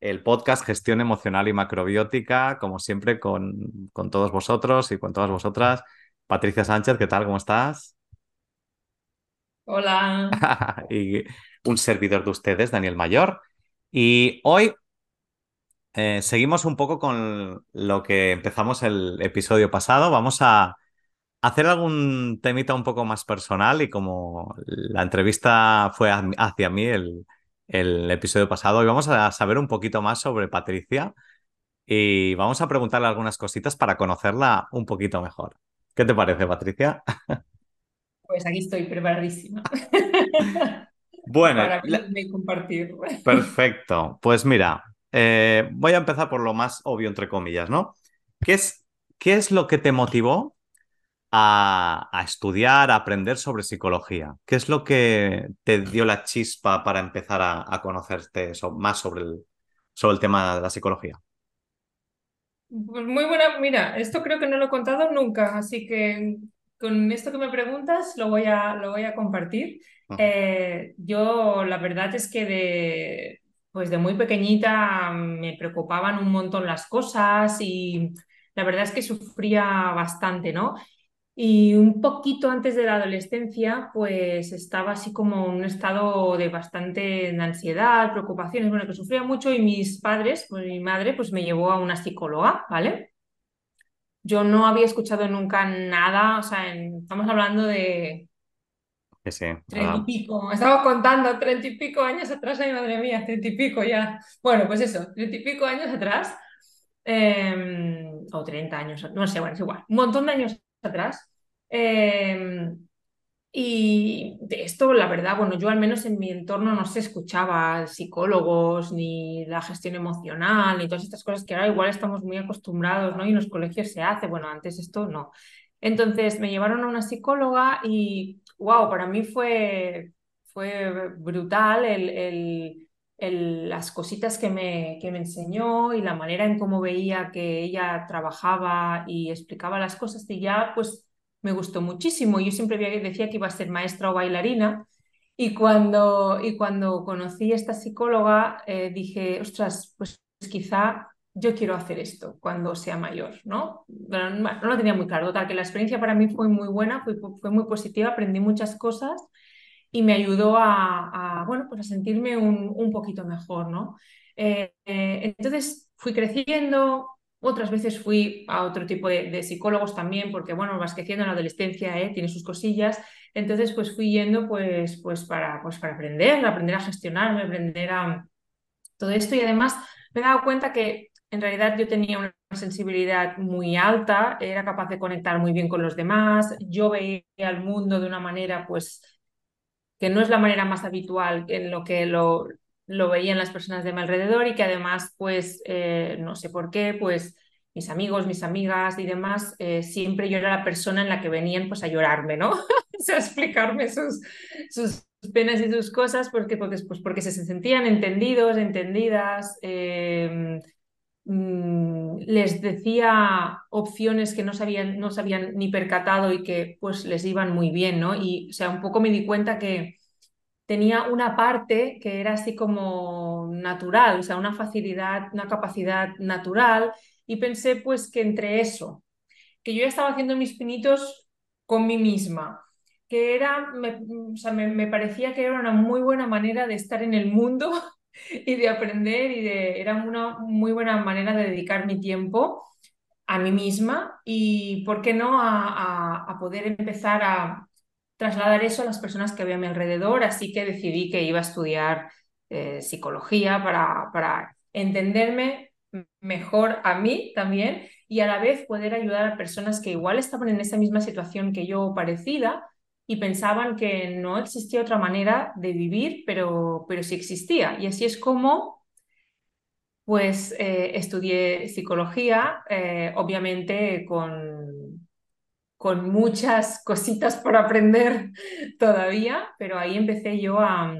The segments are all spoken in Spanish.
el podcast Gestión Emocional y Macrobiótica, como siempre con, con todos vosotros y con todas vosotras. Patricia Sánchez, ¿qué tal? ¿Cómo estás? Hola. y un servidor de ustedes, Daniel Mayor. Y hoy eh, seguimos un poco con lo que empezamos el episodio pasado. Vamos a hacer algún temita un poco más personal y como la entrevista fue hacia mí el, el episodio pasado, y vamos a saber un poquito más sobre Patricia y vamos a preguntarle algunas cositas para conocerla un poquito mejor. ¿Qué te parece, Patricia? Pues aquí estoy preparadísima. Bueno, para compartir. Perfecto. Pues mira, eh, voy a empezar por lo más obvio, entre comillas, ¿no? ¿Qué es, qué es lo que te motivó a, estudiar, a aprender sobre psicología? ¿Qué es lo que te dio la chispa para empezar a, conocerte más sobre el, sobre el tema de la psicología? Pues muy buena, mira, esto creo que no lo he contado nunca, así que con esto que me preguntas lo voy a, lo voy a compartir. Eh, yo la verdad es que de, pues de muy pequeñita me preocupaban un montón las cosas y la verdad es que sufría bastante, ¿no? Y un poquito antes de la adolescencia, pues estaba así como en un estado de bastante ansiedad, preocupaciones, bueno, que sufría mucho y mis padres, pues mi madre, pues me llevó a una psicóloga, ¿vale? Yo no había escuchado nunca nada, o sea, estamos hablando de sí, treinta y pico, estaba contando treinta y pico años atrás, ay madre mía, treinta y pico ya. Bueno, pues eso, treinta y pico años atrás, em, o treinta años, no sé, bueno, es igual, un montón de años atrás. Em, y esto, la verdad, bueno, yo al menos en mi entorno no se escuchaba psicólogos, ni la gestión emocional, ni todas estas cosas que ahora igual estamos muy acostumbrados, ¿no? Y en los colegios se hace, bueno, antes esto no. Entonces me llevaron a una psicóloga y, wow, para mí fue, fue brutal el, el, las cositas que me, que me enseñó y la manera en cómo veía que ella trabajaba y explicaba las cosas y ya pues me gustó muchísimo. Yo siempre decía que iba a ser maestra o bailarina y cuando, y cuando conocí a esta psicóloga eh, dije, ostras, pues quizá yo quiero hacer esto cuando sea mayor, ¿no? lo tenía muy claro, total, que la experiencia para mí fue muy buena, fue, fue muy positiva, aprendí muchas cosas y me ayudó a, bueno, pues a sentirme un, un poquito mejor, ¿no? Eh, eh, entonces fui creciendo, otras veces fui a otro tipo de, psicólogos también, porque bueno, vas creciendo en la adolescencia, ¿eh? tiene sus cosillas. Entonces, pues fui yendo pues, pues, para, pues para aprender, aprender a gestionarme, aprender a todo esto. Y además me he dado cuenta que en realidad yo tenía una sensibilidad muy alta, era capaz de conectar muy bien con los demás, yo veía el mundo de una manera pues que no es la manera más habitual en lo que lo, lo veían las personas de mi alrededor y que además, pues, eh, no sé por qué, pues mis amigos, mis amigas y demás, eh, siempre yo era la persona en la que venían pues a llorarme, ¿no? o sea, a explicarme sus, sus penas y sus cosas porque, porque, pues, porque se sentían entendidos, entendidas. Em, mm, les decía opciones que no sabían, no se habían ni percatado y que pues les iban muy bien, ¿no? Y o sea, un poco me di cuenta que tenía una parte que era así como natural, o sea, una facilidad, una capacidad natural y pensé pues que entre eso, que yo ya estaba haciendo mis pinitos con mí misma, que era, me, o sea, me, parecía que era una muy buena manera de estar en el mundo y de aprender y de, era una muy buena manera de dedicar mi tiempo a mí misma y, ¿por qué no?, a, poder empezar a trasladar eso a las personas que había a mi alrededor, así que decidí que iba a estudiar eh, psicología para, para entenderme mejor a mí también y a la vez poder ayudar a personas que igual estaban en esa misma situación que yo parecida y pensaban que no existía otra manera de vivir, pero, pero sí existía. Y así es como pues eh, estudié psicología, eh, obviamente con, con muchas cositas por aprender todavía, pero ahí empecé yo a,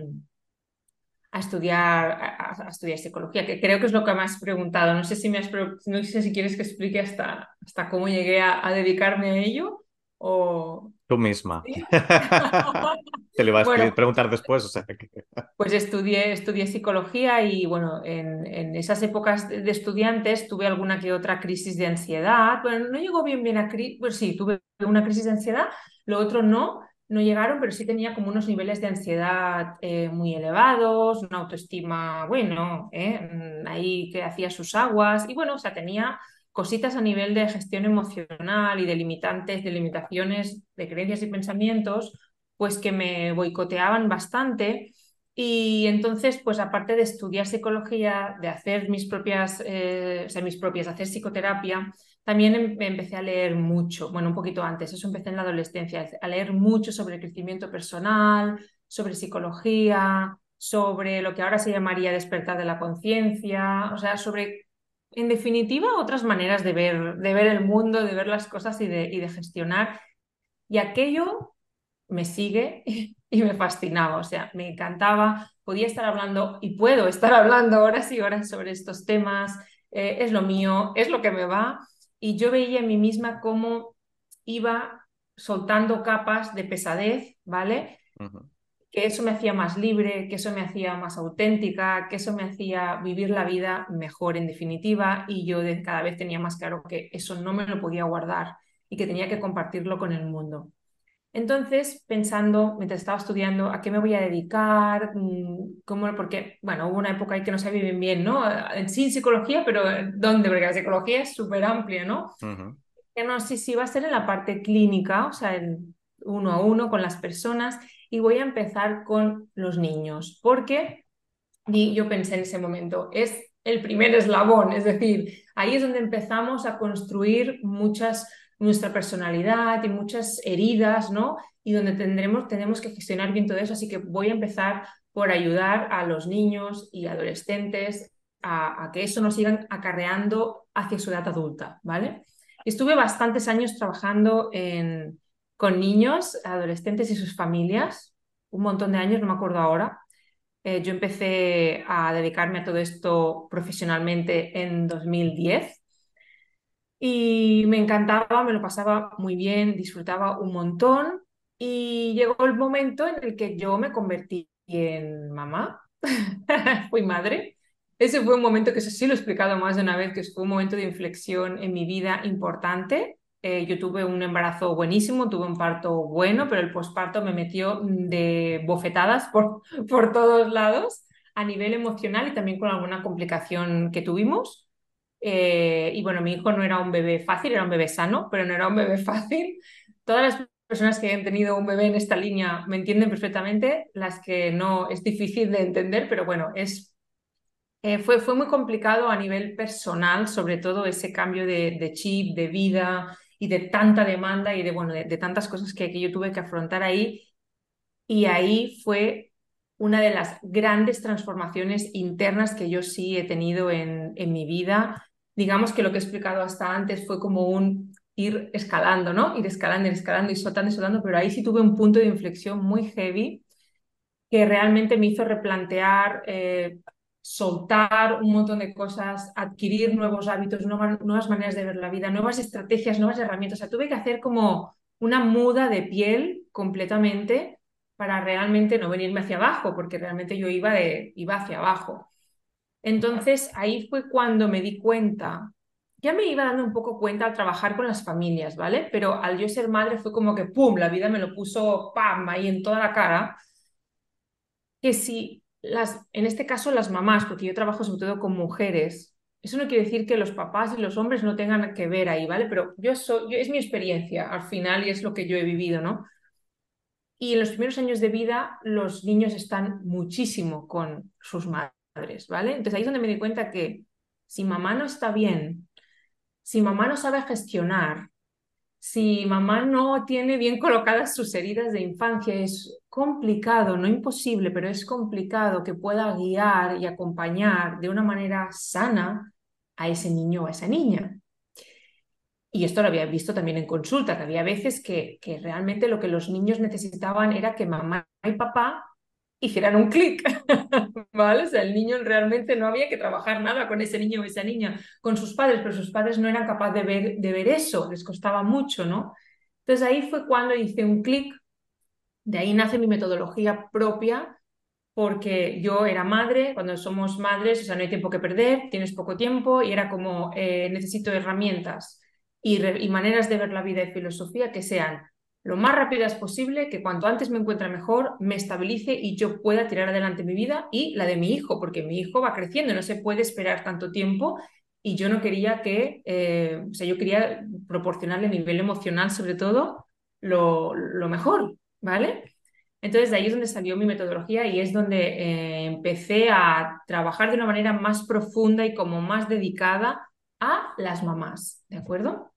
a estudiar, a, estudiar psicología, que creo que es lo que me has preguntado. No sé si, me has, no sé si quieres que explique hasta, hasta cómo llegué a, a dedicarme a ello o... Tú misma. Te lo ibas a preguntar después. O sea Pues estudié, estudié psicología y bueno, en, en, esas épocas de estudiantes tuve alguna que otra crisis de ansiedad. Bueno, no llegó bien bien a crisis, pues sí, tuve una crisis de ansiedad, lo otro no, no llegaron, pero sí tenía como unos niveles de ansiedad eh, muy elevados, una autoestima, bueno, eh, ahí que hacía sus aguas y bueno, o sea, tenía cositas a nivel de gestión emocional y de limitantes, de limitaciones de creencias y pensamientos, pues que me boicoteaban bastante. Y entonces, pues aparte de estudiar psicología, de hacer mis propias, eh, o sea, mis propias, hacer psicoterapia, también em, empecé a leer mucho, bueno, un poquito antes, eso empecé en la adolescencia, a leer mucho sobre crecimiento personal, sobre psicología, sobre lo que ahora se llamaría despertar de la conciencia, o sea, sobre en definitiva, otras maneras de ver, de ver el mundo, de ver las cosas y de, y de gestionar. Y aquello me sigue y me fascinaba, o sea, me encantaba, podía estar hablando y puedo estar hablando horas y horas sobre estos temas, eh, es lo mío, es lo que me va. Y yo veía en mí misma cómo iba soltando capas de pesadez, ¿vale? Que eso me hacía más libre, que eso me hacía más auténtica, que eso me hacía vivir la vida mejor en definitiva y yo de, cada vez tenía más claro que eso no me lo podía guardar y que tenía que compartirlo con el mundo. Entonces, pensando, mientras estaba estudiando, ¿a qué me voy a dedicar? Mm, ¿Cómo? Porque, bueno, hubo una época ahí que no sabía bien bien, ¿no? Sí, psicología, pero ¿dónde? Porque la psicología es súper amplia, ¿no? Que no sé si va a ser en la parte clínica, o sea, en uno a uno con las personas y voy a empezar con los niños, porque yo pensé en ese momento, es el primer eslabón, es decir, ahí es donde empezamos a construir muchas nuestra personalidad y muchas heridas, ¿no? Y donde tendremos, tenemos que gestionar bien todo eso, así que voy a empezar por ayudar a los niños y adolescentes a, a que eso no sigan acarreando hacia su edad adulta, ¿vale? Estuve bastantes años trabajando en, con niños, adolescentes y sus familias, un montón de años, no me acuerdo ahora. Eh, yo empecé a dedicarme a todo esto profesionalmente en 2010 y me encantaba, me lo pasaba muy bien, disfrutaba un montón y llegó el momento en el que yo me convertí en mamá, fui madre. Ese fue un momento que eso sí lo he explicado más de una vez, que fue un momento de inflexión en mi vida importante eh, yo tuve un embarazo buenísimo, tuve un parto bueno, pero el posparto me metió de bofetadas por, por todos lados a nivel emocional y también con alguna complicación que tuvimos. Eh, y bueno, mi hijo no era un bebé fácil, era un bebé sano, pero no era un bebé fácil. Todas las personas que han tenido un bebé en esta línea me entienden perfectamente, las que no es difícil de entender, pero bueno, es, eh, fue, fue muy complicado a nivel personal, sobre todo ese cambio de, de chip, de vida, y de tanta demanda y de, bueno, de, tantas cosas que, que, yo tuve que afrontar ahí. Y ahí fue una de las grandes transformaciones internas que yo sí he tenido en, en mi vida. Digamos que lo que he explicado hasta antes fue como un ir escalando, ¿no? Ir escalando, ir escalando y soltando y soltando, pero ahí sí tuve un punto de inflexión muy heavy que realmente me hizo replantear eh, soltar un montón de cosas, adquirir nuevos hábitos, nuevas, maneras de ver la vida, nuevas estrategias, nuevas herramientas. O sea, tuve que hacer como una muda de piel completamente para realmente no venirme hacia abajo, porque realmente yo iba, de, iba hacia abajo. Entonces ahí fue cuando me di cuenta, ya me iba dando un poco cuenta al trabajar con las familias, ¿vale? Pero al yo ser madre fue como que, ¡pum!, la vida me lo puso, ¡pam!, ahí en toda la cara, que si las, en este caso las mamás, porque yo trabajo sobre todo con mujeres, eso no quiere decir que los papás y los hombres no tengan que ver ahí, ¿vale? Pero yo soy, es mi experiencia al final y es lo que yo he vivido, ¿no? Y en los primeros años de vida los niños están muchísimo con sus madres, ¿vale? Entonces ahí es donde me di cuenta que si mamá no está bien, si mamá no sabe gestionar, si mamá no tiene bien colocadas sus heridas de infancia, es complicado, no imposible, pero es complicado que pueda guiar y acompañar de una manera sana a ese niño o a esa niña. Y esto lo había visto también en consulta, que había veces que, que realmente lo que los niños necesitaban era que mamá y papá hicieran un clic, ¿vale? O sea, el niño realmente no había que trabajar nada con ese niño o esa niña, con sus padres, pero sus padres no eran capaces de ver, de ver eso, les costaba mucho, ¿no? Entonces ahí fue cuando hice un clic, de ahí nace mi metodología propia, porque yo era madre, cuando somos madres, o sea, no hay tiempo que perder, tienes poco tiempo y era como, eh, necesito herramientas y, y maneras de ver la vida y filosofía que sean lo más rápidas posible, que cuanto antes me encuentre mejor, me estabilice y yo pueda tirar adelante mi vida y la de mi hijo, porque mi hijo va creciendo, no se puede esperar tanto tiempo y yo no quería que, eh, o sea, yo quería proporcionarle a nivel emocional sobre todo lo, lo, mejor, ¿vale? Entonces de ahí es donde salió mi metodología y es donde eh, empecé a trabajar de una manera más profunda y como más dedicada a las mamás, ¿de acuerdo?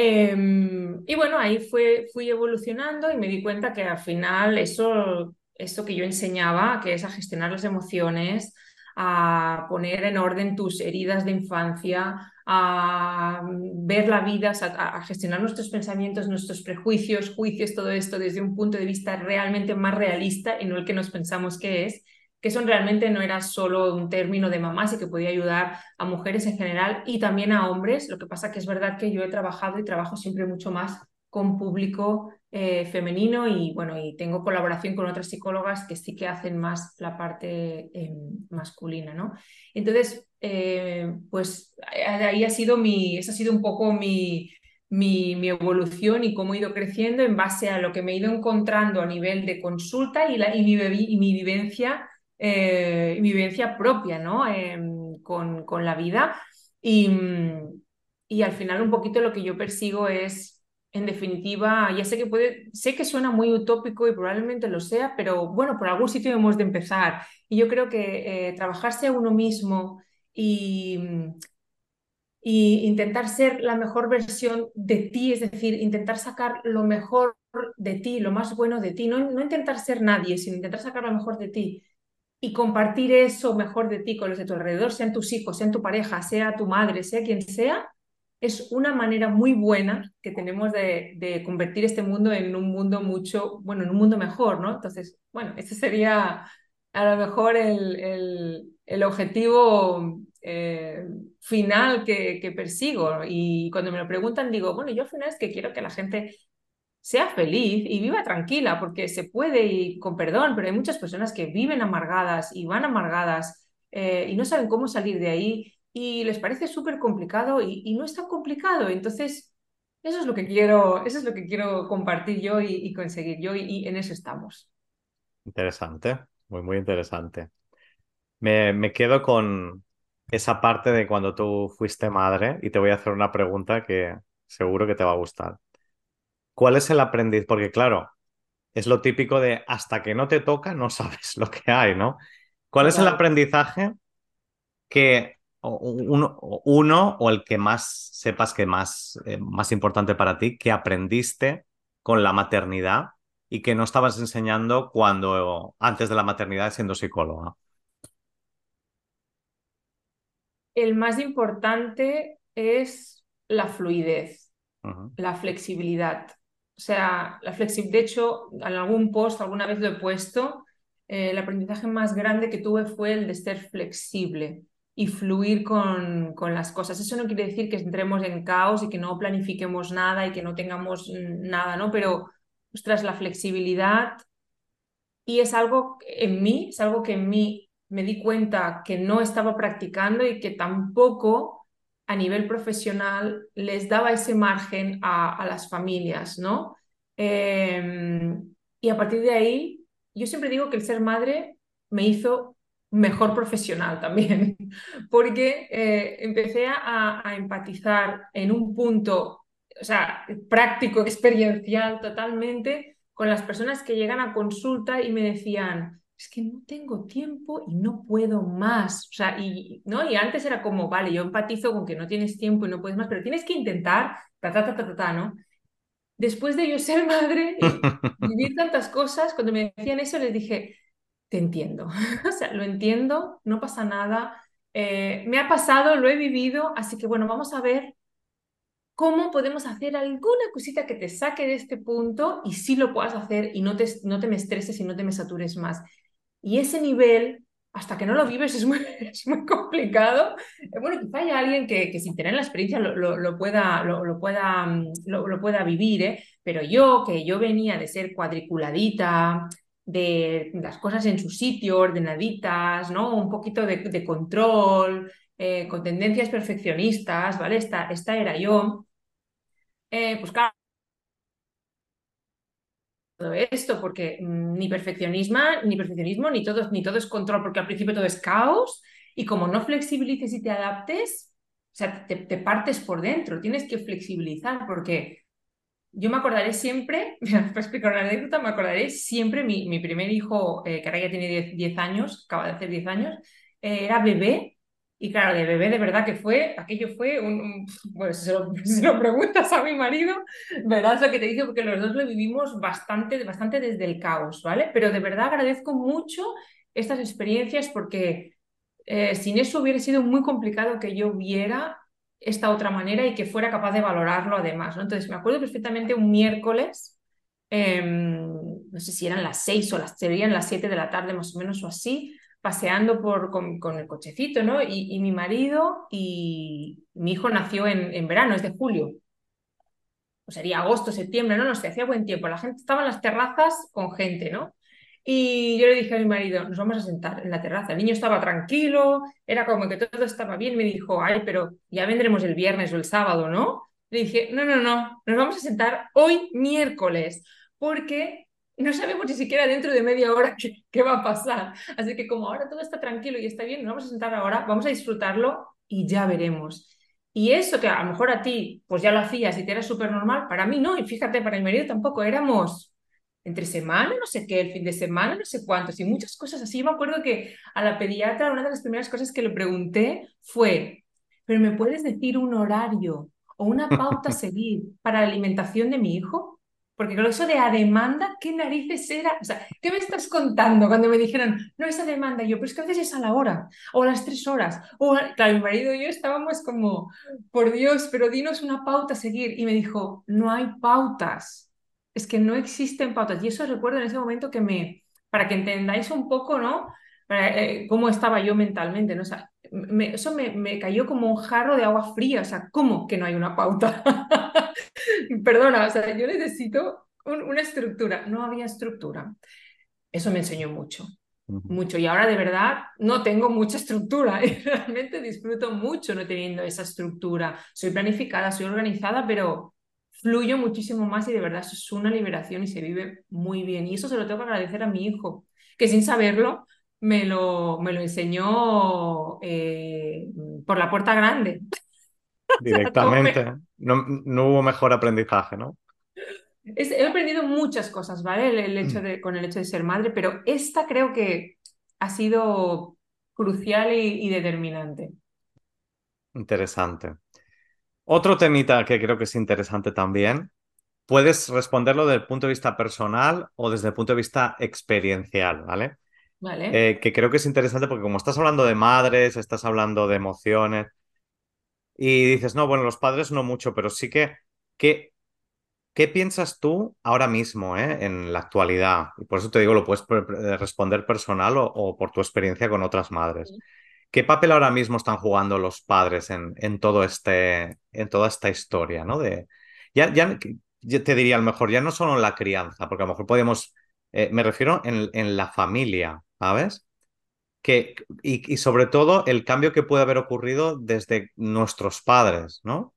Em, y bueno, ahí fue, fui evolucionando y me di cuenta que al final eso, eso que yo enseñaba, que es a gestionar las emociones, a poner en orden tus heridas de infancia, a ver la vida, a, a, gestionar nuestros pensamientos, nuestros prejuicios, juicios, todo esto desde un punto de vista realmente más realista y no el que nos pensamos que es, que eso realmente no era solo un término de mamás y que podía ayudar a mujeres en general y también a hombres. Lo que pasa que es verdad que yo he trabajado y trabajo siempre mucho más con público eh, femenino y bueno, y tengo colaboración con otras psicólogas que sí que hacen más la parte eh, masculina, ¿no? Entonces, eh, pues ahí ha sido mi, esa ha sido un poco mi, mi, evolución y cómo he ido creciendo en base a lo que me he ido encontrando a nivel de consulta y, la, y mi vivencia eh, vivencia propia ¿no? Eh, con, la vida. Y, y, al final un poquito lo que yo persigo es, en definitiva, ya sé que puede, sé que suena muy utópico y probablemente lo sea, pero bueno, por algún sitio hemos de empezar. Y yo creo que eh, trabajarse a uno mismo y, y intentar ser la mejor versión de ti, es decir, intentar sacar lo mejor de ti, lo más bueno de ti, no intentar ser nadie, sino intentar sacar lo mejor de ti y compartir eso mejor de ti con los de tu alrededor, sean tus hijos, sean tu pareja, sea tu madre, sea quien sea, es una manera muy buena que tenemos de, convertir este mundo en un mundo mucho, bueno, en un mundo mejor, ¿no? Entonces, bueno, ese sería a lo mejor el, el, el objetivo eh, final que, que, persigo. Y cuando me lo preguntan, digo, bueno, yo al final es que quiero que la gente sea feliz y viva tranquila, porque se puede y con perdón, pero hay muchas personas que viven amargadas y van amargadas eh, y no saben cómo salir de ahí y les parece súper complicado y, no es tan complicado. Entonces, eso es lo que quiero, eso es lo que quiero compartir yo y, y conseguir yo y, y, en eso estamos. Interesante, muy, muy interesante. Me, me quedo con esa parte de cuando tú fuiste madre y te voy a hacer una pregunta que seguro que te va a gustar. ¿Cuál es el aprendiz? Porque claro, es lo típico de hasta que no te toca no sabes lo que hay, ¿no? ¿Cuál es el aprendizaje que uno, uno, o el que más sepas que más, eh, más importante para ti, que aprendiste con la maternidad y que no estabas enseñando cuando antes de la maternidad siendo psicóloga? El más importante es la fluidez, uh -huh. la flexibilidad. O sea, la flexibilidad, de hecho, en algún post alguna vez lo he puesto, eh, el aprendizaje más grande que tuve fue el de ser flexible y fluir con, con, las cosas. Eso no quiere decir que entremos en caos y que no planifiquemos nada y que no tengamos nada, ¿no? Pero, ostras, la flexibilidad y es algo en mí, es algo que en mí me di cuenta que no estaba practicando y que tampoco a nivel profesional les daba ese margen a, las familias, ¿no? Eh, y a partir de ahí, yo siempre digo que el ser madre me hizo mejor profesional también, porque eh, empecé a, a, empatizar en un punto, o sea, práctico, experiencial totalmente, con las personas que llegan a consulta y me decían, es que no tengo tiempo y no puedo más. O sea, y, ¿no? y antes era como, vale, yo empatizo con que no tienes tiempo y no puedes más, pero tienes que intentar, ta, ta, ta, ta, ta, ¿no? Después de yo ser madre y vivir tantas cosas, cuando me decían eso les dije, te entiendo. o sea, lo entiendo, no pasa nada. Eh, me ha pasado, lo he vivido, así que bueno, vamos a ver cómo podemos hacer alguna cosita que te saque de este punto y sí lo puedas hacer y no te, no te me estreses y no te me satures más. Y ese nivel, hasta que no lo vives, es muy, es muy complicado. Eh, bueno, quizá haya alguien que, que sin tener la experiencia lo, lo, pueda, lo, lo, pueda, mm, lo, pueda vivir, ¿eh? pero yo, que yo venía de ser cuadriculadita, de las cosas en su sitio, ordenaditas, ¿no? Un poquito de, de control, eh, con tendencias perfeccionistas, ¿vale? Esta, esta era yo. Pues claro, todo esto, porque mm, ni perfeccionismo, ni perfeccionismo, ni todo, ni todo es control, porque al principio todo es caos, y como no flexibilices y te adaptes, o sea, te, te partes por dentro, tienes que flexibilizar, porque yo me acordaré siempre, para explicar una anécdota, me acordaré siempre, mi, mi primer hijo, eh, que ahora ya tiene 10, años, acaba de hacer 10 años, eh, era bebé, y claro, de bebé de verdad que fue, aquello fue un, bueno, si se, lo, preguntas a mi marido, verás lo que te dice, porque los dos lo vivimos bastante, bastante desde el caos, ¿vale? Pero de verdad agradezco mucho estas experiencias porque eh, sin eso hubiera sido muy complicado que yo viera esta otra manera y que fuera capaz de valorarlo además, ¿no? Entonces me acuerdo perfectamente un miércoles, eh, no sé si eran las seis o las, serían las siete de la tarde más o menos o así, paseando por, con, el cochecito, ¿no? Y, y, mi marido y mi hijo nació en, en verano, es de julio. O sería agosto, septiembre, no, no sé, hacía buen tiempo. La gente estaba en las terrazas con gente, ¿no? Y yo le dije a mi marido, nos vamos a sentar en la terraza. El niño estaba tranquilo, era como que todo estaba bien. Me dijo, ay, pero ya vendremos el viernes o el sábado, ¿no? Le dije, no, no, no, nos vamos a sentar hoy miércoles, porque no sabemos ni siquiera dentro de media hora qué, va a pasar. Así que como ahora todo está tranquilo y está bien, nos vamos a sentar ahora, vamos a disfrutarlo y ya veremos. Y eso que a lo mejor a ti, pues ya lo hacías y te era súper normal, para mí no, y fíjate, para mi marido tampoco, éramos entre semana, no sé qué, el fin de semana, no sé cuántos, y muchas cosas así. Yo me acuerdo que a la pediatra una de las primeras cosas que le pregunté fue, pero ¿me puedes decir un horario o una pauta a seguir para la alimentación de mi hijo? Porque con eso de a demanda, ¿qué narices era? O sea, ¿qué me estás contando cuando me dijeron, no es a demanda? Y yo, pero es que a veces es a la hora, o a las tres horas. O, claro, mi marido y yo estábamos como, por Dios, pero dinos una pauta a seguir. Y me dijo, no hay pautas. Es que no existen pautas. Y eso recuerdo en ese momento que me, para que entendáis un poco, ¿no? Eh, cómo estaba yo mentalmente, ¿no? O sea, me, eso me, me, cayó como un jarro de agua fría, o sea, ¿cómo que no hay una pauta? Perdona, o sea, yo necesito un, una estructura, no había estructura. Eso me enseñó mucho, uh -huh. mucho, y ahora de verdad no tengo mucha estructura, y realmente disfruto mucho no teniendo esa estructura. Soy planificada, soy organizada, pero fluyo muchísimo más y de verdad eso es una liberación y se vive muy bien. Y eso se lo tengo que agradecer a mi hijo, que sin saberlo me lo, me lo enseñó eh, por la puerta grande. Directamente. No, no, hubo mejor aprendizaje, ¿no? Es, he aprendido muchas cosas, ¿vale? El, el hecho de, con el hecho de ser madre, pero esta creo que ha sido crucial y, y determinante. Interesante. Otro temita que creo que es interesante también. Puedes responderlo desde el punto de vista personal o desde el punto de vista experiencial, ¿vale? Vale. Eh, que creo que es interesante porque como estás hablando de madres, estás hablando de emociones y dices, no, bueno, los padres no mucho, pero sí que, que ¿qué piensas tú ahora mismo, eh, en la actualidad? Y por eso te digo, lo puedes responder personal o, o por tu experiencia con otras madres. Sí. ¿Qué papel ahora mismo están jugando los padres en, en, todo este, en toda esta historia? ¿no? De, ya, ya, yo te diría a lo mejor, ya no solo en la crianza, porque a lo mejor podemos, eh, me refiero en, en la familia, ¿sabes? Que, y, y, sobre todo el cambio que puede haber ocurrido desde nuestros padres, ¿no?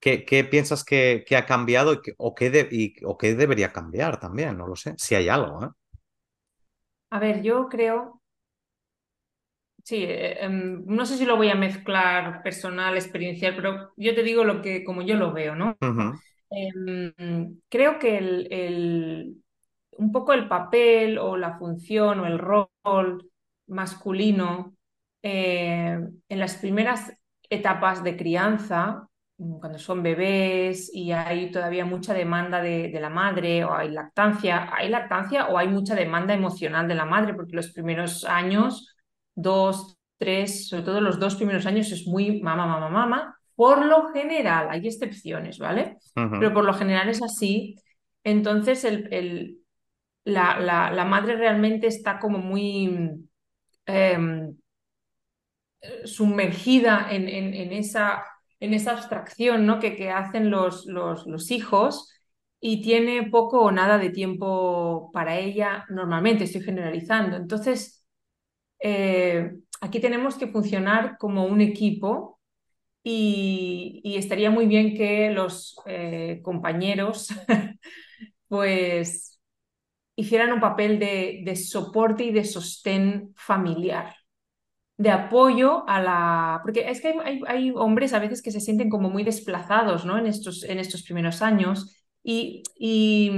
¿Qué, qué piensas que, que, ha cambiado y que, o, qué de, y, o qué debería cambiar también? No lo sé, si hay algo. ¿eh? A ver, yo creo, sí, eh, no sé si lo voy a mezclar personal, experiencial, pero yo te digo lo que, como yo lo veo, ¿no? Uh -huh. eh, creo que el, el un poco el papel o la función o el rol masculino eh, en las primeras etapas de crianza, cuando son bebés y hay todavía mucha demanda de, de, la madre o hay lactancia, hay lactancia o hay mucha demanda emocional de la madre, porque los primeros años, dos, tres, sobre todo los dos primeros años es muy mamá, mamá, mamá. Por lo general, hay excepciones, ¿vale? Pero por lo general es así. Entonces, el, el, la, la, la, madre realmente está como muy eh, sumergida en esa abstracción ¿no? que, que hacen los, los, los hijos y tiene poco o nada de tiempo para ella normalmente, estoy generalizando. Entonces, eh, aquí tenemos que funcionar como un equipo y, y estaría muy bien que los eh, compañeros pues hicieran un papel de, de, soporte y de sostén familiar, de apoyo a la... Porque es que hay, hay, hombres a veces que se sienten como muy desplazados ¿no? en, estos, en estos primeros años y, y,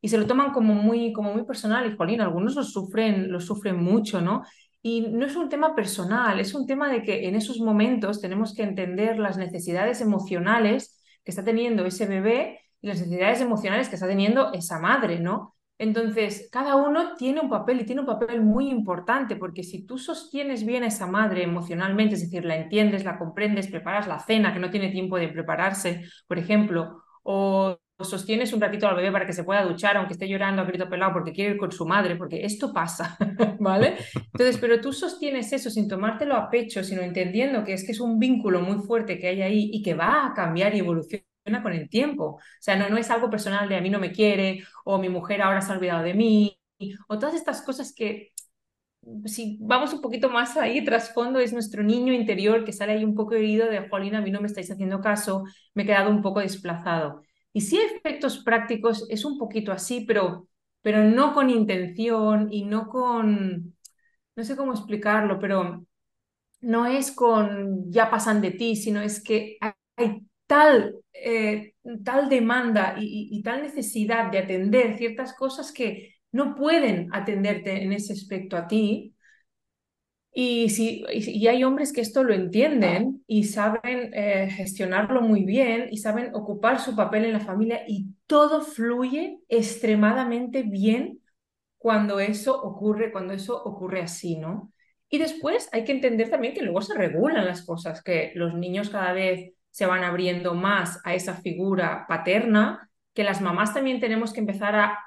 y, se lo toman como muy, como muy personal y, jolín, algunos lo sufren, lo sufren mucho, ¿no? Y no es un tema personal, es un tema de que en esos momentos tenemos que entender las necesidades emocionales que está teniendo ese bebé y las necesidades emocionales que está teniendo esa madre, ¿no? Entonces, cada uno tiene un papel y tiene un papel muy importante, porque si tú sostienes bien a esa madre emocionalmente, es decir, la entiendes, la comprendes, preparas la cena, que no tiene tiempo de prepararse, por ejemplo, o sostienes un ratito al bebé para que se pueda duchar, aunque esté llorando a grito pelado porque quiere ir con su madre, porque esto pasa, ¿vale? Entonces, pero tú sostienes eso sin tomártelo a pecho, sino entendiendo que es que es un vínculo muy fuerte que hay ahí y que va a cambiar y evoluciona con el tiempo. O sea, no, no es algo personal de a mí no me quiere o mi mujer ahora se ha olvidado de mí o todas estas cosas que si vamos un poquito más ahí, trasfondo es nuestro niño interior que sale ahí un poco herido de, Jolín, a mí no me estáis haciendo caso, me he quedado un poco desplazado. Y sí, efectos prácticos es un poquito así, pero, pero no con intención y no con, no sé cómo explicarlo, pero no es con ya pasan de ti, sino es que hay tal, eh, tal demanda y tal necesidad de atender ciertas cosas que no pueden atenderte en ese aspecto a ti, y, si, y hay hombres que esto lo entienden y saben eh, gestionarlo muy bien y saben ocupar su papel en la familia y todo fluye extremadamente bien cuando eso ocurre, cuando eso ocurre así, ¿no? Y después hay que entender también que luego se regulan las cosas, que los niños cada vez se van abriendo más a esa figura paterna, que las mamás también tenemos que empezar a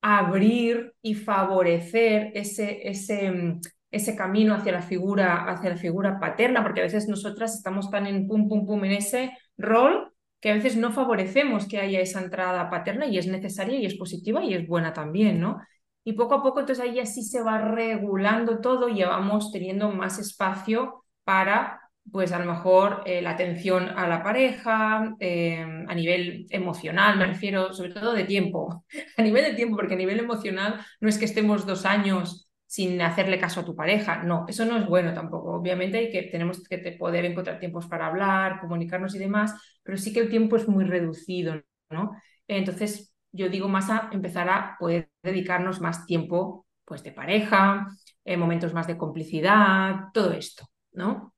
abrir y favorecer ese, ese ese camino hacia la figura, hacia la figura paterna, porque a veces nosotras estamos tan en pum, pum, pum en ese rol que a veces no favorecemos que haya esa entrada paterna y es necesaria y es positiva y es buena también, ¿no? Y poco a poco entonces ahí así se va regulando todo y vamos teniendo más espacio para, pues a lo mejor, eh, la atención a la pareja, eh, a nivel emocional, me refiero sobre todo de tiempo, a nivel de tiempo, porque a nivel emocional no es que estemos dos años sin hacerle caso a tu pareja. No, eso no es bueno tampoco. Obviamente hay que, tenemos que poder encontrar tiempos para hablar, comunicarnos y demás, pero sí que el tiempo es muy reducido, ¿no? Entonces, yo digo más a empezar a poder dedicarnos más tiempo pues de pareja, en momentos más de complicidad, todo esto, ¿no?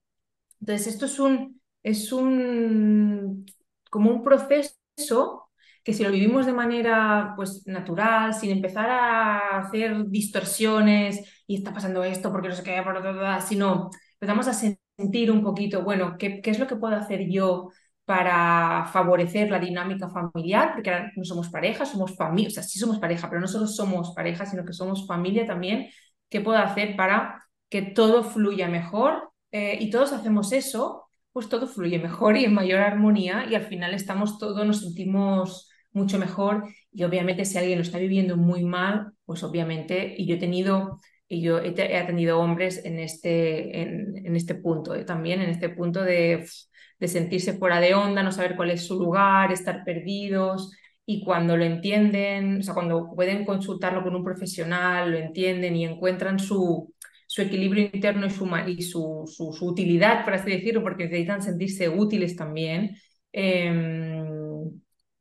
Entonces, esto es un, es un, como un proceso que si lo vivimos de manera pues, natural, sin empezar a hacer distorsiones y está pasando esto porque no sé qué, sino empezamos a sentir un poquito, bueno, ¿qué, ¿qué, es lo que puedo hacer yo para favorecer la dinámica familiar? Porque ahora no somos pareja, somos familia, o sea, sí somos pareja, pero no solo somos pareja, sino que somos familia también. ¿Qué puedo hacer para que todo fluya mejor? Eh, y todos hacemos eso, pues todo fluye mejor y en mayor armonía y al final estamos todos, nos sentimos mucho mejor y obviamente si alguien lo está viviendo muy mal, pues obviamente, y yo he tenido, y yo he, he atendido hombres en este, en, en este punto, ¿eh? también en este punto de, de sentirse fuera de onda, no saber cuál es su lugar, estar perdidos, y cuando lo entienden, o sea, cuando pueden consultarlo con un profesional, lo entienden y encuentran su, su equilibrio interno y, su, utilidad, por así decirlo, porque necesitan sentirse útiles también, eh,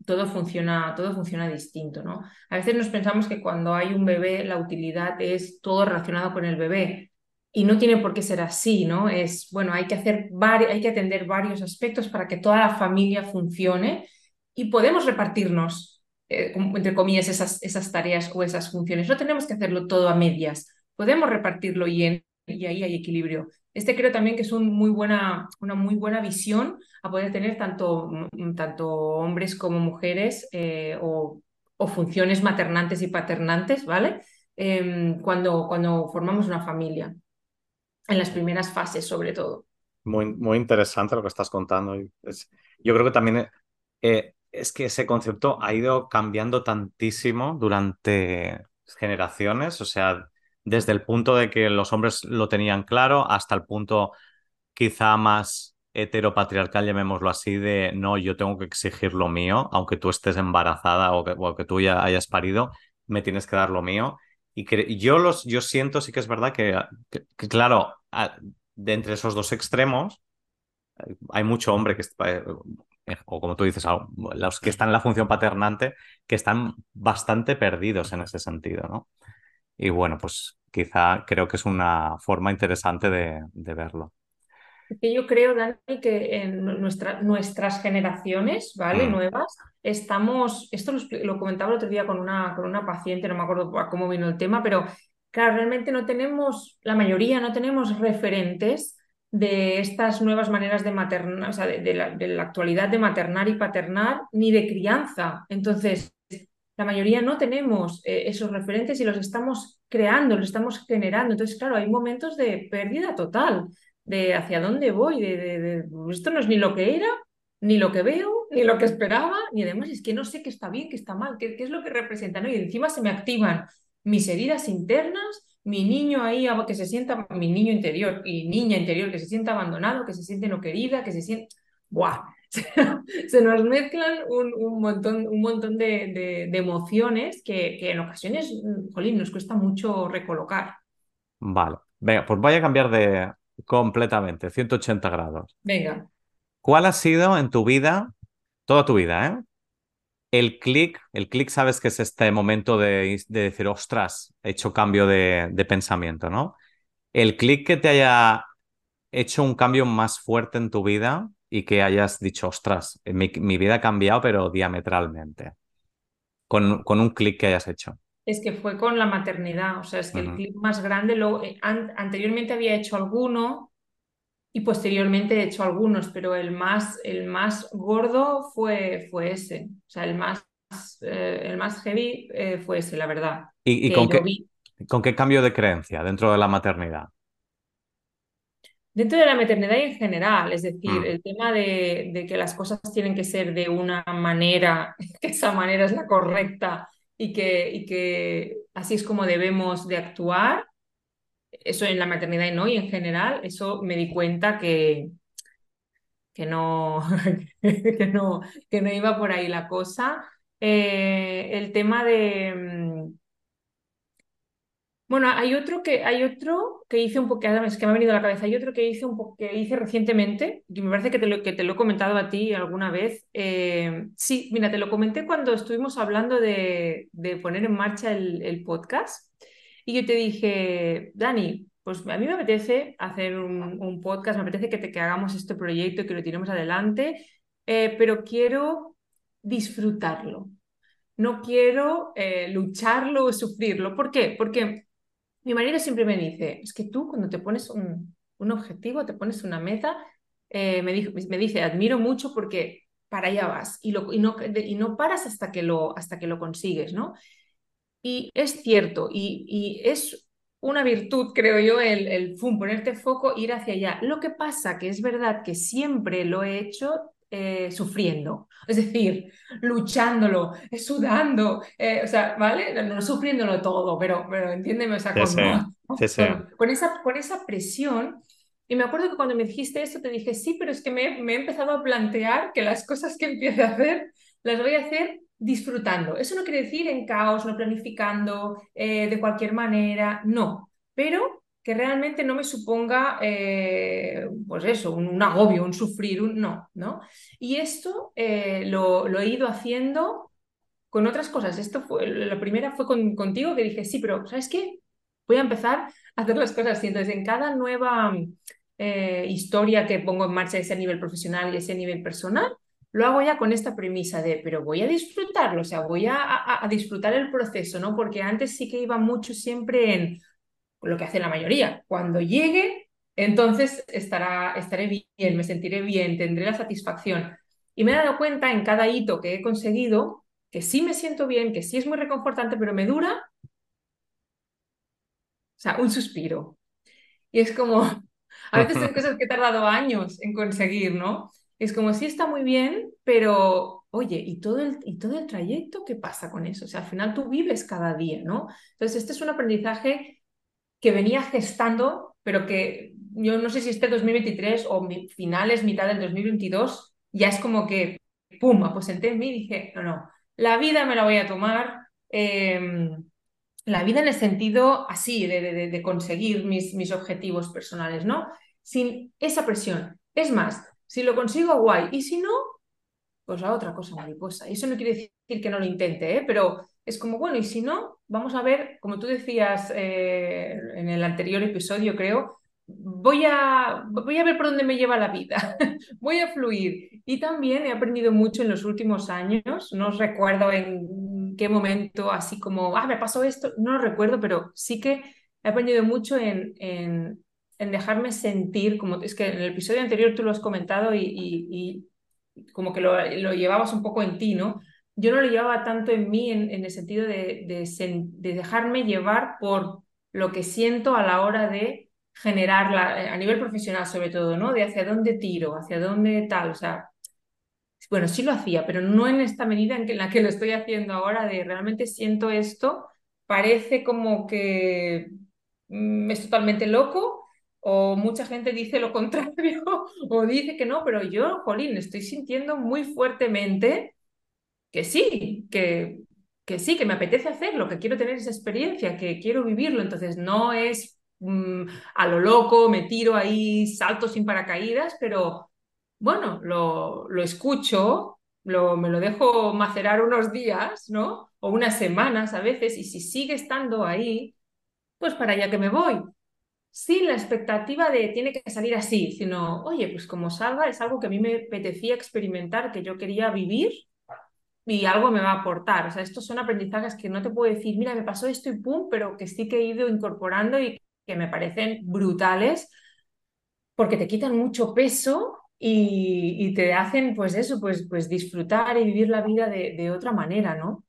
todo funciona, todo funciona distinto, ¿no? A veces nos pensamos que cuando hay un bebé la utilidad es todo relacionado con el bebé y no tiene por qué ser así, ¿no? Es, bueno, hay que hacer hay que atender varios aspectos para que toda la familia funcione y podemos repartirnos, eh, entre comillas, esas, esas tareas o esas funciones. No tenemos que hacerlo todo a medias, podemos repartirlo y, y ahí hay equilibrio. Este creo también que es un muy buena, una muy buena visión a poder tener tanto, mm, tanto hombres como mujeres eh, o, funciones maternantes y paternantes, ¿vale? Em, cuando, cuando formamos una familia, en las primeras fases sobre todo. Muy, muy interesante lo que estás contando. yo creo que también eh, es que ese concepto ha ido cambiando tantísimo durante generaciones, o sea, desde el punto de que los hombres lo tenían claro hasta el punto quizá más heteropatriarcal, llamémoslo así, de no, yo tengo que exigir lo mío, aunque tú estés embarazada o que, tú ya hayas parido, me tienes que dar lo mío. Y yo, los, yo siento, sí que es verdad que, claro, de entre esos dos extremos, hay mucho hombre que, eh, o como tú dices, los que están en la función paternante, que están bastante perdidos en ese sentido, ¿no? Y bueno, pues quizá creo que es una forma interesante de, verlo. Que yo creo, Dani, que en nuestra, nuestras generaciones, ¿vale? Mm. Nuevas, estamos, esto lo, comentaba el otro día con una, con una paciente, no me acuerdo cómo vino el tema, pero claro, realmente no tenemos, la mayoría no tenemos referentes de estas nuevas maneras de maternar, o sea, de, la, de la actualidad de maternar y paternar, ni de crianza. Entonces, la mayoría no tenemos eh, esos referentes y los estamos creando, los estamos generando. Entonces, claro, hay momentos de pérdida total, de hacia dónde voy, de, esto no es ni lo que era, ni lo que veo, ni lo que esperaba, ni además es que no sé qué está bien, qué está mal, qué, es lo que representa. Y encima se me activan mis heridas internas, mi niño ahí que se sienta, mi niño interior y niña interior que se sienta abandonado, que se siente no querida, que se siente... ¡Buah! se nos mezclan un, montón, un montón de, emociones que, en ocasiones, jolín, nos cuesta mucho recolocar. Vale, venga, pues voy a cambiar de completamente, 180 grados. Venga. ¿Cuál ha sido en tu vida, toda tu vida, eh? El clic, el clic sabes que es este momento de, decir, ostras, he hecho cambio de, de pensamiento, ¿no? El clic que te haya hecho un cambio más fuerte en tu vida y que hayas dicho, ostras, mi, vida ha cambiado, pero diametralmente, con, con un clic que hayas hecho? Es que fue con la maternidad, o sea, es que el clic más grande, lo, eh, anteriormente había hecho alguno y posteriormente he hecho algunos, pero el más, el más gordo fue, fue ese, o sea, el más, eh, el más heavy eh, fue ese, la verdad. ¿Y, con, qué, con qué cambio de creencia dentro de la maternidad? Dentro de la maternidad y en general, es decir, mm. el tema de, que las cosas tienen que ser de una manera, que esa manera es la correcta y que, y que así es como debemos de actuar, eso en la maternidad y no, y en general, eso me di cuenta que, que, no, que, no, que no iba por ahí la cosa. Eh, el tema de bueno, hay otro que, hay otro que hice un poco, que me ha venido a la cabeza, hay otro que hice un poco, que hice recientemente, y me parece que te lo, que te lo he comentado a ti alguna vez. Eh, sí, mira, te lo comenté cuando estuvimos hablando de, poner en marcha el, podcast. Y yo te dije, Dani, pues a mí me apetece hacer un, podcast, me apetece que, te, que hagamos este proyecto que lo tiremos adelante, eh, pero quiero disfrutarlo. No quiero eh, lucharlo o sufrirlo. ¿Por qué? Porque mi marido siempre me dice, es que tú cuando te pones un, objetivo, te pones una meta, eh, me, me, dice, admiro mucho porque para allá vas y, y, no, y no paras hasta que lo, hasta que lo consigues, ¿no? Y es cierto, y, es una virtud, creo yo, el, el ponerte foco, ir hacia allá. Lo que pasa que es verdad que siempre lo he hecho eh, sufriendo, es decir, luchándolo, eh, sudando, eh, o sea, ¿vale? No, sufriéndolo todo, pero, pero entiéndeme, o sea, con, esa, con esa presión. Y me acuerdo que cuando me dijiste esto, te dije, sí, pero es que me, me he empezado a plantear que las cosas que empiece a hacer, las voy a hacer disfrutando. Eso no quiere decir en caos, no planificando, de cualquier manera, no, pero que realmente no me suponga, eh, pues eso, un, agobio, un sufrir, un no, ¿no? Y esto eh, lo, he ido haciendo con otras cosas. Esto fue, la primera fue con, contigo que dije, sí, pero ¿sabes qué? Voy a empezar a hacer las cosas así. Entonces, en cada nueva eh, historia que pongo en marcha, ese nivel profesional y ese nivel personal, lo hago ya con esta premisa de, pero voy a disfrutarlo, o sea, voy a, a, disfrutar el proceso, ¿no? Porque antes sí que iba mucho siempre en lo que hace la mayoría. Cuando llegue, entonces estará, estaré bien, me sentiré bien, tendré la satisfacción. Y me he dado cuenta en cada hito que he conseguido que sí me siento bien, que sí es muy reconfortante, pero me dura, o sea, un suspiro. Y es como, a veces son cosas que he tardado años en conseguir, ¿no? Es como, sí está muy bien, pero oye, ¿y todo, el, ¿y todo el trayecto qué pasa con eso? O sea, al final tú vives cada día, ¿no? Entonces, este es un aprendizaje que venía gestando, pero que yo no sé si este 2023 o finales, mitad del 2022, ya es como que, pum, aposenté en mí y dije, no, no, la vida me la voy a tomar, em, la vida en el sentido así, de, de, conseguir mis, mis objetivos personales, ¿no? Sin esa presión. Es más, si lo consigo, guay, y si no, pues a otra cosa mariposa. Y eso no quiere decir que no lo intente, ¿eh? pero es como, bueno, y si no, vamos a ver, como tú decías eh, en el anterior episodio, creo, voy a, voy a ver por dónde me lleva la vida, voy a fluir. Y también he aprendido mucho en los últimos años, no recuerdo en qué momento, así como, ah, me pasó esto, no lo recuerdo, pero sí que he aprendido mucho en, en, en dejarme sentir, como es que en el episodio anterior tú lo has comentado y, y, como que lo, lo, llevabas un poco en ti, ¿no? Yo no lo llevaba tanto en mí en, el sentido de, de, de dejarme llevar por lo que siento a la hora de generarla eh, a nivel profesional sobre todo, ¿no? De hacia dónde tiro, hacia dónde tal, o sea, bueno, sí lo hacía, pero no en esta medida en, la que lo estoy haciendo ahora, de realmente siento esto, parece como que mm, es totalmente loco, o mucha gente dice lo contrario, o dice que no, pero yo, Jolín, estoy sintiendo muy fuertemente que sí, que, que sí, que me apetece hacerlo, que quiero tener esa experiencia, que quiero vivirlo, entonces no es Mm, a lo loco, me tiro ahí, salto sin paracaídas, pero bueno, lo, lo escucho, lo, me lo dejo macerar unos días, ¿no? O unas semanas a veces, y si sigue estando ahí, pues para allá que me voy. Sin la expectativa de tiene que salir así, sino, oye, pues como salga, es algo que a mí me apetecía experimentar, que yo quería vivir y algo me va a aportar. O sea, estos son aprendizajes que no te puedo decir, mira, me pasó esto y pum, pero que sí que he ido incorporando y que me parecen brutales porque te quitan mucho peso y, te hacen, pues eso, pues, pues disfrutar y vivir la vida de, otra manera, ¿no?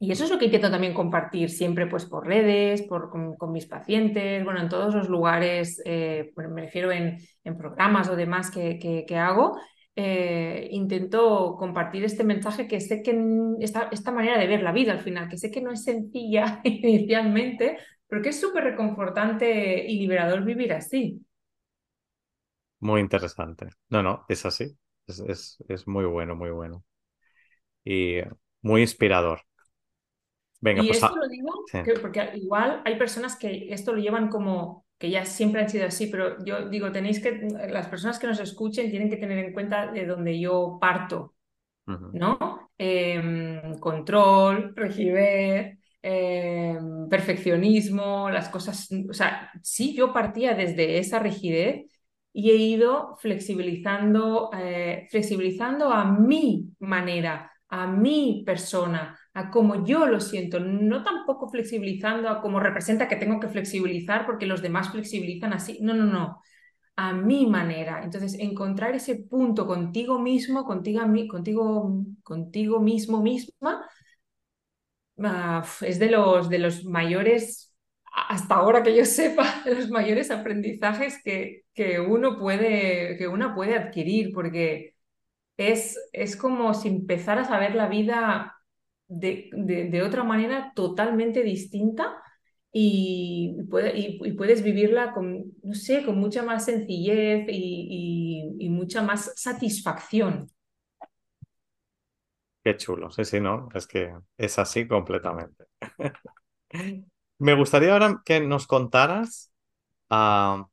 Y eso es lo que intento también compartir siempre pues por redes, por, con, mis pacientes, bueno, en todos los lugares, eh, me refiero en, en, programas o demás que, que, hago, eh, intento compartir este mensaje que sé que esta, esta manera de ver la vida al final, que sé que no es sencilla inicialmente, porque es súper reconfortante y liberador vivir así. Muy interesante. No, no, es así. Es, es, muy bueno, muy bueno. Y muy inspirador. Venga, y pues esto lo digo porque igual hay personas que esto lo llevan como que ya siempre han sido así, pero yo digo, tenéis que, las personas que nos escuchen tienen que tener en cuenta de donde yo parto, ¿no? Em, control, rigidez, Em, perfeccionismo, las cosas, o sea, sí, yo partía desde esa rigidez y he ido flexibilizando, eh, flexibilizando a mi manera, a mi persona, a como yo lo siento, no tampoco flexibilizando a cómo representa que tengo que flexibilizar porque los demás flexibilizan así, no, no, no, a mi manera. Entonces, encontrar ese punto contigo mismo, contigo, contigo, contigo mismo, misma, Ah, es de los, de los mayores, hasta ahora que yo sepa, de los mayores aprendizajes que, que, uno, puede, que uno puede adquirir, porque es, es como si empezaras a ver la vida de, de, otra manera totalmente distinta y, y, puedes vivirla con, no sé, con mucha más sencillez y, y mucha más satisfacción. Qué chulo, sí, sí, no, es que es así completamente. Me gustaría ahora que nos contaras ah,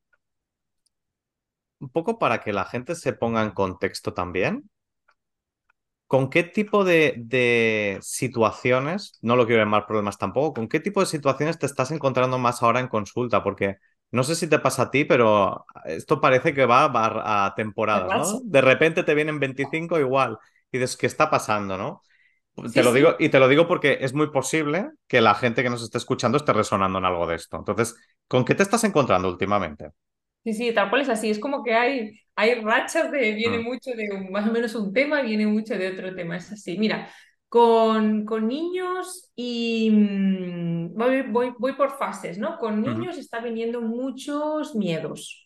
un poco para que la gente se ponga en contexto también. ¿Con qué tipo de, de, situaciones, no lo quiero llamar problemas tampoco, con qué tipo de situaciones te estás encontrando más ahora en consulta? Porque no sé si te pasa a ti, pero esto parece que va a, temporadas, ¿no? De repente te vienen 25 igual y dices, ¿qué está pasando, no? te lo digo, y te lo digo porque es muy posible que la gente que nos esté escuchando esté resonando en algo de esto. Entonces, ¿con qué te estás encontrando últimamente? Sí, sí, tal cual es así. Es como que hay, hay rachas de, viene mm. mucho de más o menos un tema, viene mucho de otro tema. Es así. Mira, con, con niños y mm, voy, voy, voy, por fases, ¿no? Con niños está viniendo muchos miedos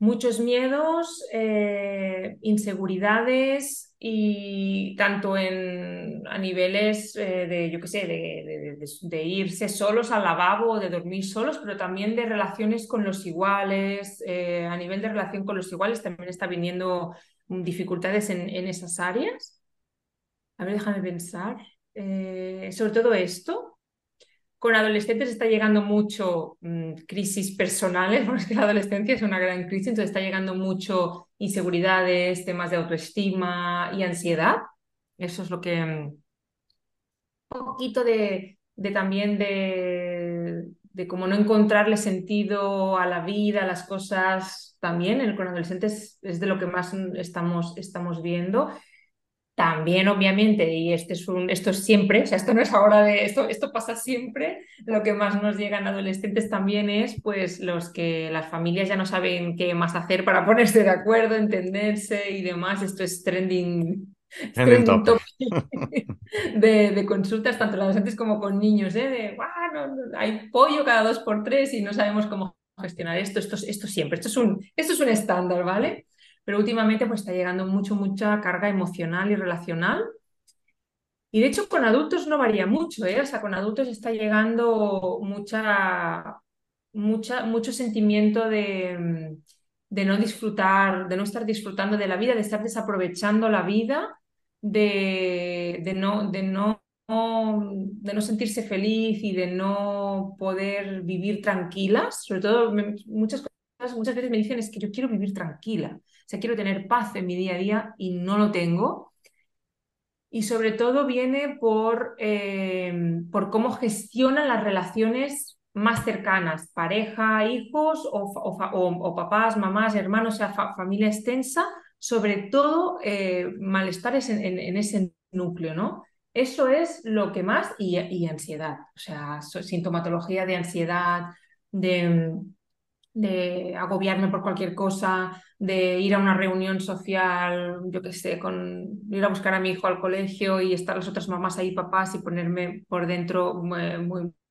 muchos miedos, eh, inseguridades y tanto en, a niveles eh, de, yo qué sé, de, irse solos al lavabo de dormir solos, pero también de relaciones con los iguales. Eh, a nivel de relación con los iguales también está viniendo dificultades en, en esas áreas. A ver, déjame pensar. sobre todo esto, con adolescentes está llegando mucho mm, crisis personales, porque la adolescencia es una gran crisis, entonces está llegando mucho inseguridades, temas de autoestima y ansiedad. Eso es lo que... Mm, un poquito de, también de, de cómo no encontrarle sentido a la vida, a las cosas también. El, con adolescentes es de lo que más estamos, estamos viendo. También, obviamente, y este es un, esto es siempre, o sea, esto no es ahora de esto, esto pasa siempre. Lo que más nos llega en adolescentes también es, pues, los que las familias ya no saben qué más hacer para ponerse de acuerdo, entenderse y demás. Esto es trending, trending de, de, consultas, tanto en adolescentes como con niños, ¿eh? de, bueno, hay pollo cada dos por tres y no sabemos cómo gestionar esto. Esto, esto siempre, esto es un, esto es un estándar, ¿vale? Pero últimamente pues está llegando mucho, mucha carga emocional y relacional. Y de hecho con adultos no varía mucho, ¿eh? o sea, con adultos está llegando mucha, mucha, mucho sentimiento de, de no disfrutar, de no estar disfrutando de la vida, de estar desaprovechando la vida, de, de, no, de, no, de no sentirse feliz y de no poder vivir tranquilas. Sobre todo, muchas muchas veces me dicen es que yo quiero vivir tranquila sea, quiero tener paz en mi día a día y no lo tengo. Y sobre todo viene por, eh, por cómo gestionan las relaciones más cercanas, pareja, hijos o, papás, mamás, hermanos, o sea, familia extensa, sobre todo eh, malestares en, ese núcleo, ¿no? Eso es lo que más, y, y ansiedad, o sea, sintomatología de ansiedad, de, de agobiarme por cualquier cosa, de ir a una reunión social, yo qué sé, con ir a buscar a mi hijo al colegio y estar las otras mamás ahí, papás, y ponerme por dentro muy,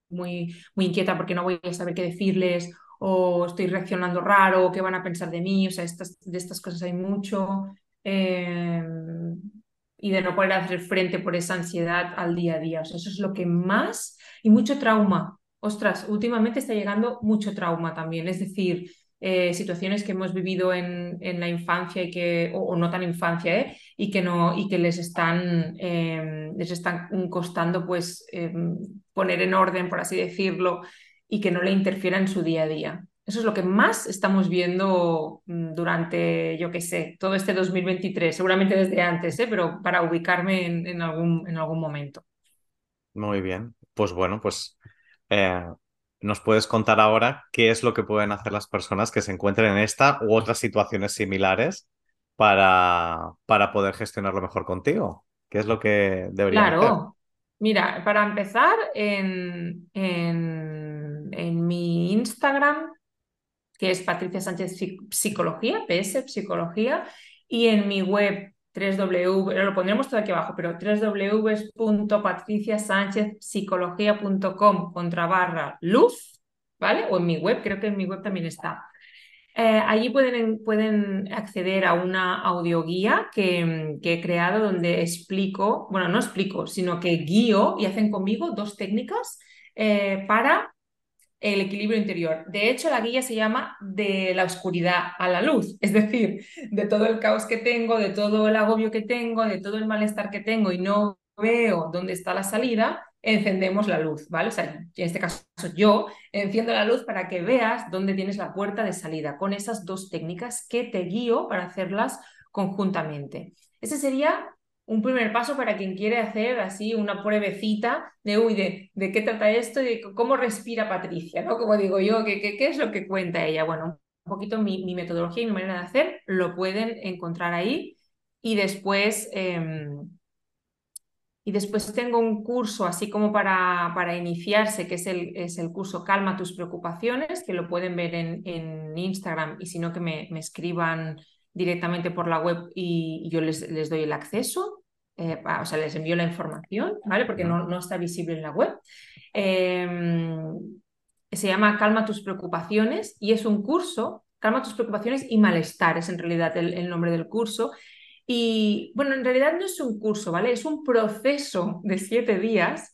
muy, muy, inquieta porque no voy a saber qué decirles, o estoy reaccionando raro, o qué van a pensar de mí, o sea, estas, de estas cosas hay mucho. Em, y de no poder hacer frente por esa ansiedad al día a día. O sea, eso es lo que más, y mucho trauma, ostras, últimamente está llegando mucho trauma también, es decir, eh, situaciones que hemos vivido en, en, la infancia y que, o, no tan infancia, ¿eh? y que no, y que les están, em, les están costando pues em, poner en orden, por así decirlo, y que no le interfiera en su día a día. Eso es lo que más estamos viendo mm, durante, yo qué sé, todo este 2023, seguramente desde antes, ¿eh? pero para ubicarme en, en, algún, en algún momento. Muy bien, pues bueno, pues eh, ¿Nos puedes contar ahora qué es lo que pueden hacer las personas que se encuentren en esta u otras situaciones similares para, para poder gestionarlo mejor contigo? ¿Qué es lo que deberían claro. hacer? Mira, para empezar, en, en, en, mi Instagram, que es Patricia Sánchez Psicología, PS Psicología, y en mi web www, lo pondremos todo aquí abajo, pero www.patriciasanchezpsicología.com contra barra luz, ¿vale? O en mi web, creo que en mi web también está. Eh, allí pueden, pueden, acceder a una audioguía que, que he creado donde explico, bueno, no explico, sino que guío y hacen conmigo dos técnicas eh, para el equilibrio interior. De hecho, la guía se llama de la oscuridad a la luz, es decir, de todo el caos que tengo, de todo el agobio que tengo, de todo el malestar que tengo y no veo dónde está la salida, encendemos la luz, ¿vale? O sea, en este caso yo enciendo la luz para que veas dónde tienes la puerta de salida con esas dos técnicas que te guío para hacerlas conjuntamente. Ese sería un primer paso para quien quiere hacer así una pruebecita de, uy, de, de qué trata esto y de cómo respira Patricia, ¿no? Como digo yo, ¿qué, qué, es lo que cuenta ella? Bueno, un poquito mi, metodología y mi manera de hacer, lo pueden encontrar ahí y después... Em, y después tengo un curso así como para, para iniciarse, que es el, es el curso Calma tus preocupaciones, que lo pueden ver en, en Instagram y si no que me, me, escriban directamente por la web y, yo les, les, doy el acceso, eh, o sea, les envío la información, ¿vale? Porque no, no está visible en la web. Em, se llama Calma tus preocupaciones y es un curso, Calma tus preocupaciones y malestar, es en realidad el, el nombre del curso, y bueno, en realidad no es un curso, ¿vale? Es un proceso de siete días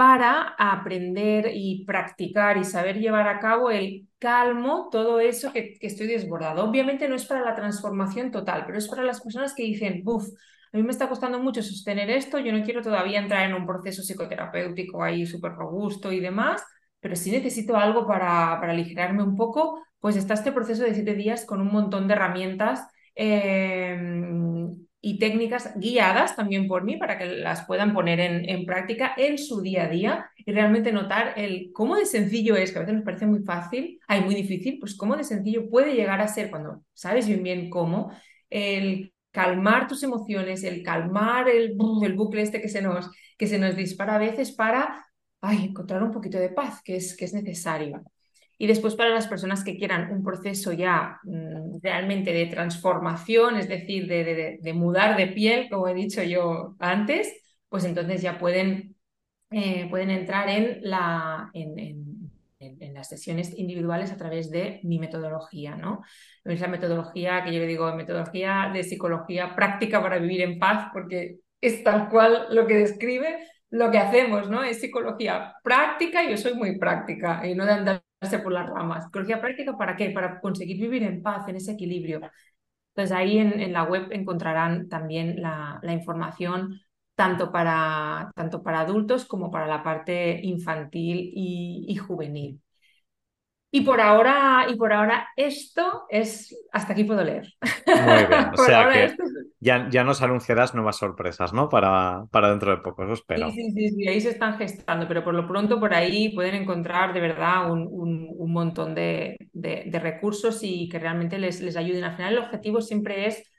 para aprender y practicar y saber llevar a cabo el calmo, todo eso que, estoy desbordado. Obviamente no es para la transformación total, pero es para las personas que dicen, buf, a mí me está costando mucho sostener esto, yo no quiero todavía entrar en un proceso psicoterapéutico ahí súper robusto y demás, pero si necesito algo para, para aligerarme un poco, pues está este proceso de siete días con un montón de herramientas Em, y técnicas guiadas también por mí para que las puedan poner en, en, práctica en su día a día y realmente notar el cómo de sencillo es, que a veces nos parece muy fácil, hay muy difícil, pues cómo de sencillo puede llegar a ser cuando sabes bien bien cómo, el calmar tus emociones, el calmar el, el bucle este que se, nos, que se nos dispara a veces para ay, encontrar un poquito de paz, que es, que es necesario. Y después para las personas que quieran un proceso ya mm, realmente de transformación, es decir, de, mudar de piel, como he dicho yo antes, pues entonces ya pueden, eh, pueden entrar en, la, en, en, sesiones individuales a través de mi metodología. ¿no? Es metodología que yo le digo, metodología de psicología práctica para vivir en paz, porque es tal cual lo que describe lo que hacemos, ¿no? Es psicología práctica, yo soy muy práctica y no de andar por las ramas. Psicología práctica, ¿para qué? Para conseguir vivir en paz, en ese equilibrio. Entonces ahí en, la web encontrarán también la, información tanto para, tanto para adultos como para la parte infantil y juvenil. Y por ahora, y por ahora esto es, hasta aquí puedo leer. Muy bien, o sea que ya, ya nos anunciarás nuevas sorpresas, ¿no? Para, para dentro de poco, eso espero. Sí, sí, sí, ahí se están gestando, pero por lo pronto por ahí pueden encontrar de verdad un, un, montón de, de, de, recursos y que realmente les, les ayuden. Al final el objetivo siempre es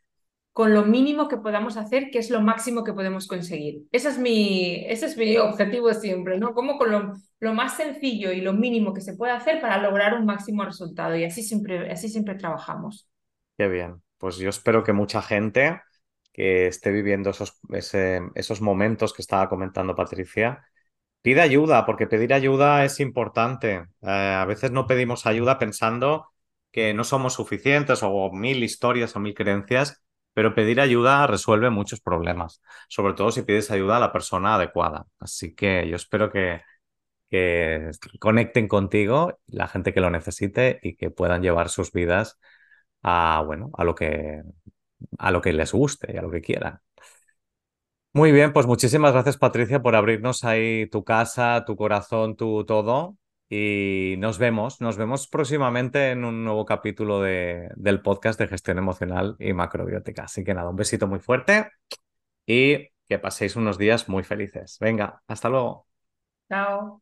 con lo mínimo que podamos hacer, que es lo máximo que podemos conseguir. Ese es mi, ese es mi objetivo siempre, ¿no? Como con lo, lo, más sencillo y lo mínimo que se puede hacer para lograr un máximo resultado. Y así siempre, así siempre trabajamos. Qué bien. Pues yo espero que mucha gente que esté viviendo esos, esos momentos que estaba comentando Patricia, pida ayuda, porque pedir ayuda es importante. Eh, a veces no pedimos ayuda pensando que no somos suficientes o mil historias o mil creencias pero pedir ayuda resuelve muchos problemas, sobre todo si pides ayuda a la persona adecuada. Así que yo espero que, que conecten contigo la gente que lo necesite y que puedan llevar sus vidas a, bueno, a lo que, a lo que les guste y a lo que quieran. Muy bien, pues muchísimas gracias Patricia por abrirnos ahí tu casa, tu corazón, tu todo. Y nos vemos, nos vemos próximamente en un nuevo capítulo de, del podcast de gestión emocional y macrobiótica. Así que nada, un besito muy fuerte y que paséis unos días muy felices. Venga, hasta luego. Chao.